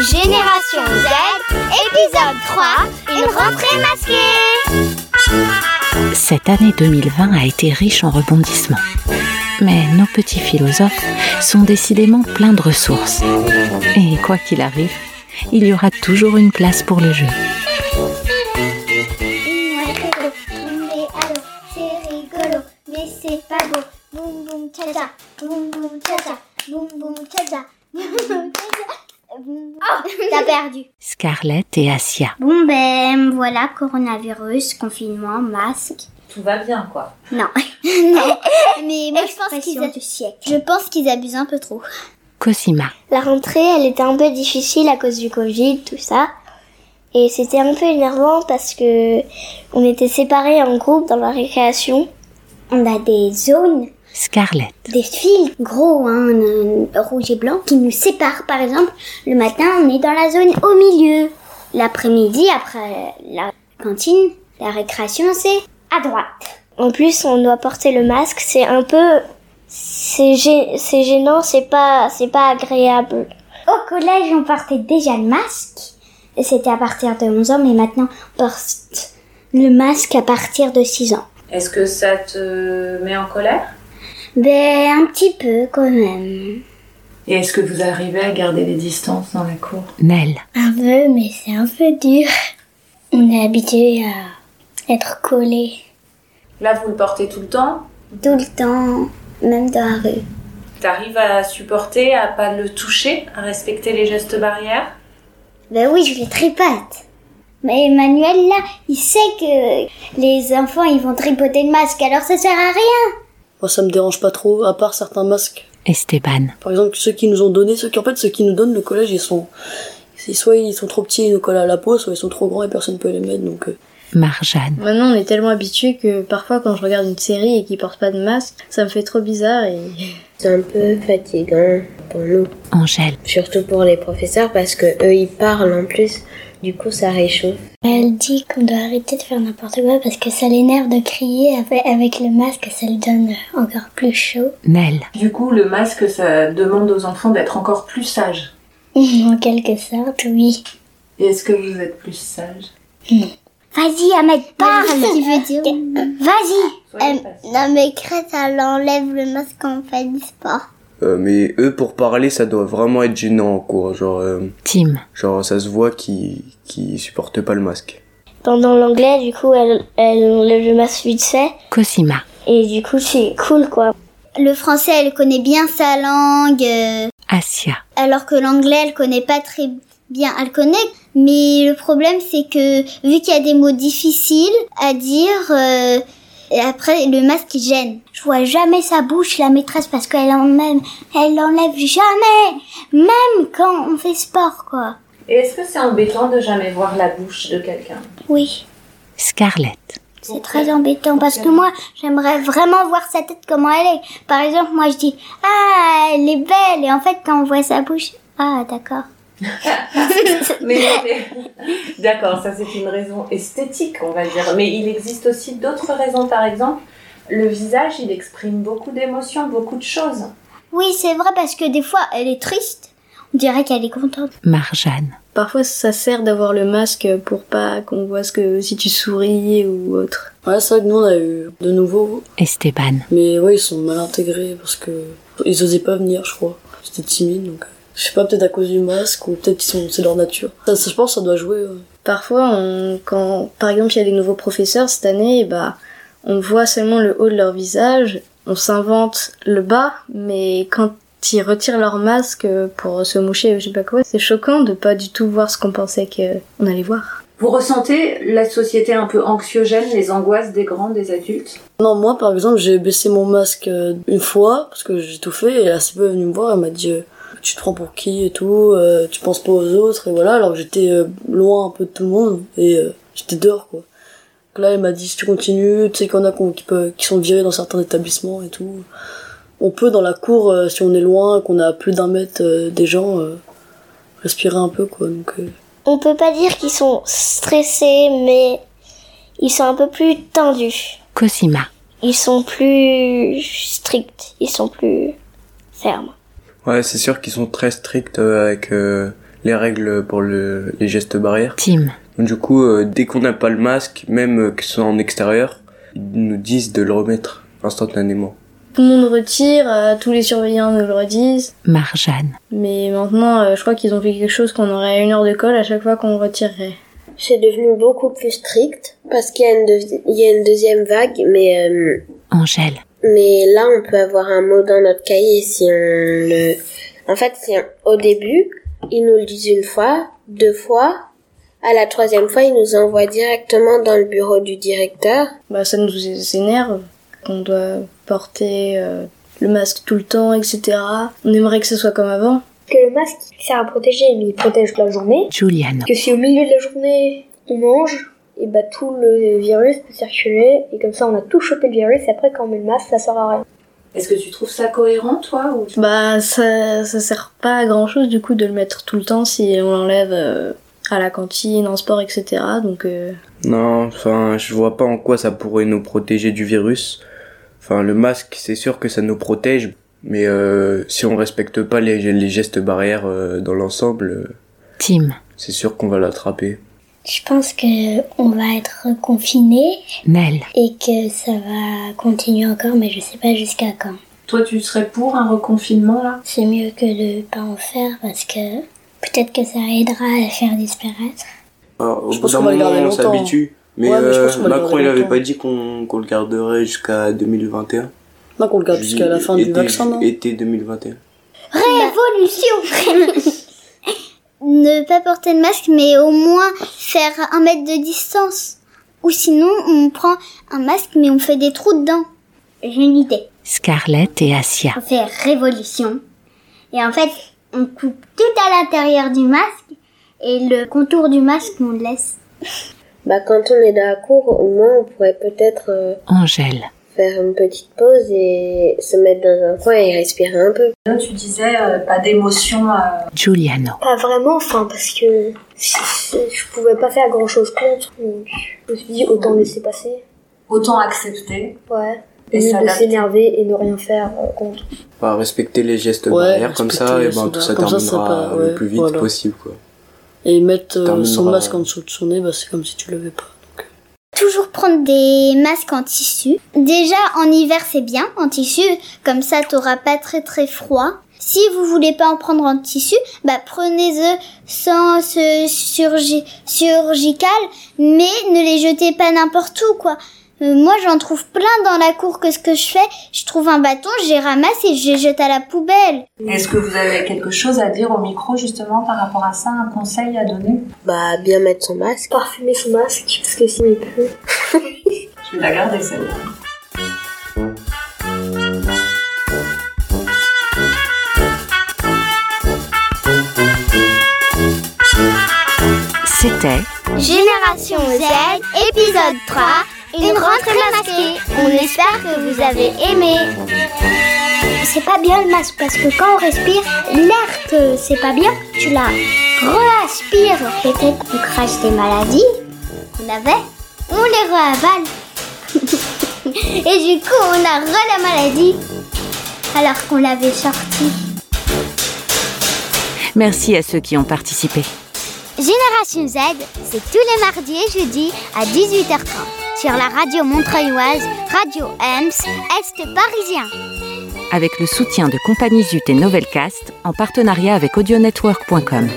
Génération Z, épisode 3, une rentrée masquée Cette année 2020 a été riche en rebondissements. Mais nos petits philosophes sont décidément pleins de ressources. Et quoi qu'il arrive, il y aura toujours une place pour le jeu. Boum Oh, t'as perdu. Scarlett et Asia. Bon ben voilà, coronavirus, confinement, masque. Tout va bien, quoi. Non. non. Mais moi je pense qu'ils a... Je pense qu'ils abusent un peu trop. Cosima. La rentrée, elle était un peu difficile à cause du Covid, tout ça. Et c'était un peu énervant parce que on était séparés en groupe dans la récréation. On a des zones Scarlett. Des fils gros, hein, rouge et blanc, qui nous séparent. Par exemple, le matin, on est dans la zone au milieu. L'après-midi, après la cantine, la récréation, c'est à droite. En plus, on doit porter le masque. C'est un peu, c'est gênant, c'est pas, c'est pas agréable. Au collège, on portait déjà le masque. C'était à partir de 11 ans, mais maintenant, on porte le masque à partir de 6 ans. Est-ce que ça te met en colère? Ben, un petit peu quand même. Et est-ce que vous arrivez à garder les distances dans la cour? Nell. Un peu, mais c'est un peu dur. On est habitué à être collé. Là, vous le portez tout le temps? Tout le temps, même dans la rue. T'arrives à supporter, à pas le toucher, à respecter les gestes barrières? Ben oui, je les tripote. Mais Emmanuel, là, il sait que les enfants, ils vont tripoter le masque, alors ça sert à rien. Moi, ça me dérange pas trop, à part certains masques. Esteban. Par exemple, ceux qui nous ont donné, ceux qui, en fait, ceux qui nous donnent le collège, ils sont, soit ils sont trop petits et ils nous collent à la peau, soit ils sont trop grands et personne peut les mettre, donc, euh. Marjane. Maintenant, on est tellement habitué que parfois, quand je regarde une série et qu'ils portent pas de masque, ça me fait trop bizarre et. C'est un peu fatigant pour nous. Angèle. Surtout pour les professeurs parce que eux, ils parlent en plus. Du coup, ça réchauffe. Elle dit qu'on doit arrêter de faire n'importe quoi parce que ça l'énerve de crier avec le masque, ça lui donne encore plus chaud. Nell. Du coup, le masque, ça demande aux enfants d'être encore plus sages. en quelque sorte, oui. Et est-ce que vous êtes plus sages? Non. Vas-y, Ahmed, parle Vas-y euh, Non mais Crête, elle enlève le masque quand on fait du sport. Euh, mais eux, pour parler, ça doit vraiment être gênant en cours. Genre, euh, Tim. Genre, ça se voit qu'ils qui supportent pas le masque. Pendant l'anglais, du coup, elle, elle enlève le masque vite fait. Cosima. Et du coup, c'est cool, quoi. Le français, elle connaît bien sa langue. Euh, Asia. Alors que l'anglais, elle connaît pas très bien. Elle connaît, mais le problème, c'est que vu qu'il y a des mots difficiles à dire, euh, et après, le masque gêne. Je vois jamais sa bouche, la maîtresse, parce qu'elle en même, elle l'enlève jamais. Même quand on fait sport, quoi. Et est-ce que c'est embêtant de jamais voir la bouche de quelqu'un? Oui. Scarlett. C'est très embêtant parce que moi, j'aimerais vraiment voir sa tête comment elle est. Par exemple, moi je dis ah elle est belle et en fait quand on voit sa bouche ah d'accord. mais, d'accord, ça c'est une raison esthétique, on va dire. Mais il existe aussi d'autres raisons, par exemple, le visage, il exprime beaucoup d'émotions, beaucoup de choses. Oui, c'est vrai parce que des fois, elle est triste. On dirait qu'elle est contente. Marjane. Parfois, ça sert d'avoir le masque pour pas qu'on voit ce que si tu souris ou autre. Ouais, c'est vrai que nous on a eu de nouveau. Esteban. Mais ouais, ils sont mal intégrés parce que ils osaient pas venir, je crois. C'était timide donc. Je sais pas, peut-être à cause du masque ou peut-être qu'ils sont, c'est leur nature. Ça, je pense, que ça doit jouer. Parfois, on, quand, par exemple, il y a des nouveaux professeurs cette année, bah, on voit seulement le haut de leur visage, on s'invente le bas, mais quand ils retirent leur masque pour se moucher, je sais pas quoi, c'est choquant de pas du tout voir ce qu'on pensait qu'on allait voir. Vous ressentez la société un peu anxiogène, les angoisses des grands, des adultes? Non, moi par exemple, j'ai baissé mon masque une fois parce que j'ai tout fait et la CPE est venue me voir, elle m'a dit tu te prends pour qui et tout, euh, tu penses pas aux autres et voilà, alors j'étais euh, loin un peu de tout le monde et euh, j'étais dehors quoi. Donc là elle m'a dit si tu continues, tu sais qu'il y en a qui, qui sont virés dans certains établissements et tout. On peut dans la cour, si on est loin, qu'on a plus d'un mètre des gens, respirer un peu quoi. Donc, On peut pas dire qu'ils sont stressés, mais ils sont un peu plus tendus. Cosima. ils sont plus stricts, ils sont plus fermes. Ouais, c'est sûr qu'ils sont très stricts euh, avec euh, les règles pour le, les gestes barrières. Tim, Du coup, euh, dès qu'on n'a pas le masque, même euh, que ce soit en extérieur, ils nous disent de le remettre instantanément. Tout le monde retire, euh, tous les surveillants nous le redisent. Marjane, Mais maintenant, euh, je crois qu'ils ont fait quelque chose qu'on aurait une heure de colle à chaque fois qu'on retirerait. C'est devenu beaucoup plus strict parce qu'il y, y a une deuxième vague, mais, euh, Angèle, mais là on peut avoir un mot dans notre cahier si on le... En fait, si on- au début, ils nous le disent une fois, deux fois, à la troisième fois, ils nous envoient directement dans le bureau du directeur. Bah, ça nous énerve qu'on doit porter euh, le masque tout le temps, etc. On aimerait que ce soit comme avant. Que le masque sert à protéger, mais il protège toute la journée. Giuliano, Que si au milieu de la journée on mange, et bah tout le virus peut circuler, et comme ça on a tout chopé le virus, et après quand on met le masque, ça sert à rien. Est-ce que tu trouves ça cohérent, toi ou tu- Bah, ça, ça sert pas à grand chose du coup de le mettre tout le temps si on l'enlève euh, à la cantine, en sport, etc. Donc, euh, Non, enfin, je vois pas en quoi ça pourrait nous protéger du virus. Enfin, le masque, c'est sûr que ça nous protège, mais euh, si on respecte pas les, les gestes barrières euh, dans l'ensemble, euh, Tim, c'est sûr qu'on va l'attraper. Je pense que on va être confiné Nel, et que ça va continuer encore, mais je sais pas jusqu'à quand. Toi, tu serais pour un reconfinement, là? C'est mieux que de pas en faire parce que peut-être que ça aidera à faire disparaître. Alors, au Je bout pense d'un qu'on va le moment, garder on longtemps. s'habitue. Mais, Ouais, mais je euh, le Macron, il avait pas dit qu'on le garderait jusqu'à 2021. Non, qu'on le garde jusqu'à la fin du Été- vaccin, non? Été 2021. Révolution Ne pas porter de masque, mais au moins faire un mètre de distance. Ou sinon, on prend un masque, mais on fait des trous dedans. J'ai une idée. Scarlett et Asia. On fait révolution. Et en fait, on coupe tout à l'intérieur du masque. Et le contour du masque, on le laisse. Bah quand on est dans la cour, au moins on pourrait peut-être euh, Angèle, faire une petite pause et se mettre dans un coin et respirer un peu. Tu disais euh, pas d'émotion. euh, Giuliano, Pas vraiment, enfin, parce que je pouvais pas faire grand chose contre, donc je me suis dit autant laisser passer. autant accepter. Ouais. Et de s'énerver et ne rien faire euh, contre. Enfin, respecter les gestes Ouais, barrières comme ça, et ben tout ça. Comme ça, ça terminera pas- le ouais, plus vite voilà. possible, quoi. Et mettre euh, Terminera. son masque en dessous de son nez, bah, c'est comme si tu l'avais pas. Toujours prendre des masques en tissu. Déjà, en hiver, c'est bien, en tissu. Comme ça, t'auras pas très très froid. Si vous voulez pas en prendre en tissu, bah prenez-le sans ce surgical, mais ne les jetez pas n'importe où, quoi. Euh, moi, j'en trouve plein dans la cour que ce que je fais, je trouve un bâton, je les ramasse et je les jette à la poubelle. Est-ce que vous avez quelque chose à dire au micro justement par rapport à ça, un conseil à donner? Bah bien mettre son masque. Parfumer son masque, parce que sinon il pleut. Je vais la garder celle-là. c'était Génération Z, épisode 3, une rentrée masquée. On espère que vous avez aimé. C'est pas bien le masque parce que quand on respire, l'air que c'est pas bien, tu la re-aspires. Peut-être qu'on crache des maladies. On avait, on les re-avale. Et du coup, on a re la maladie alors qu'on l'avait sortie. Merci à ceux qui ont participé. Génération Z, c'est tous les mardis et jeudis à 18h30 sur la radio montreuilloise, Radio Ems, Est parisien. Avec le soutien de Compagnie Zut et Novelcast en partenariat avec audionetwork.com.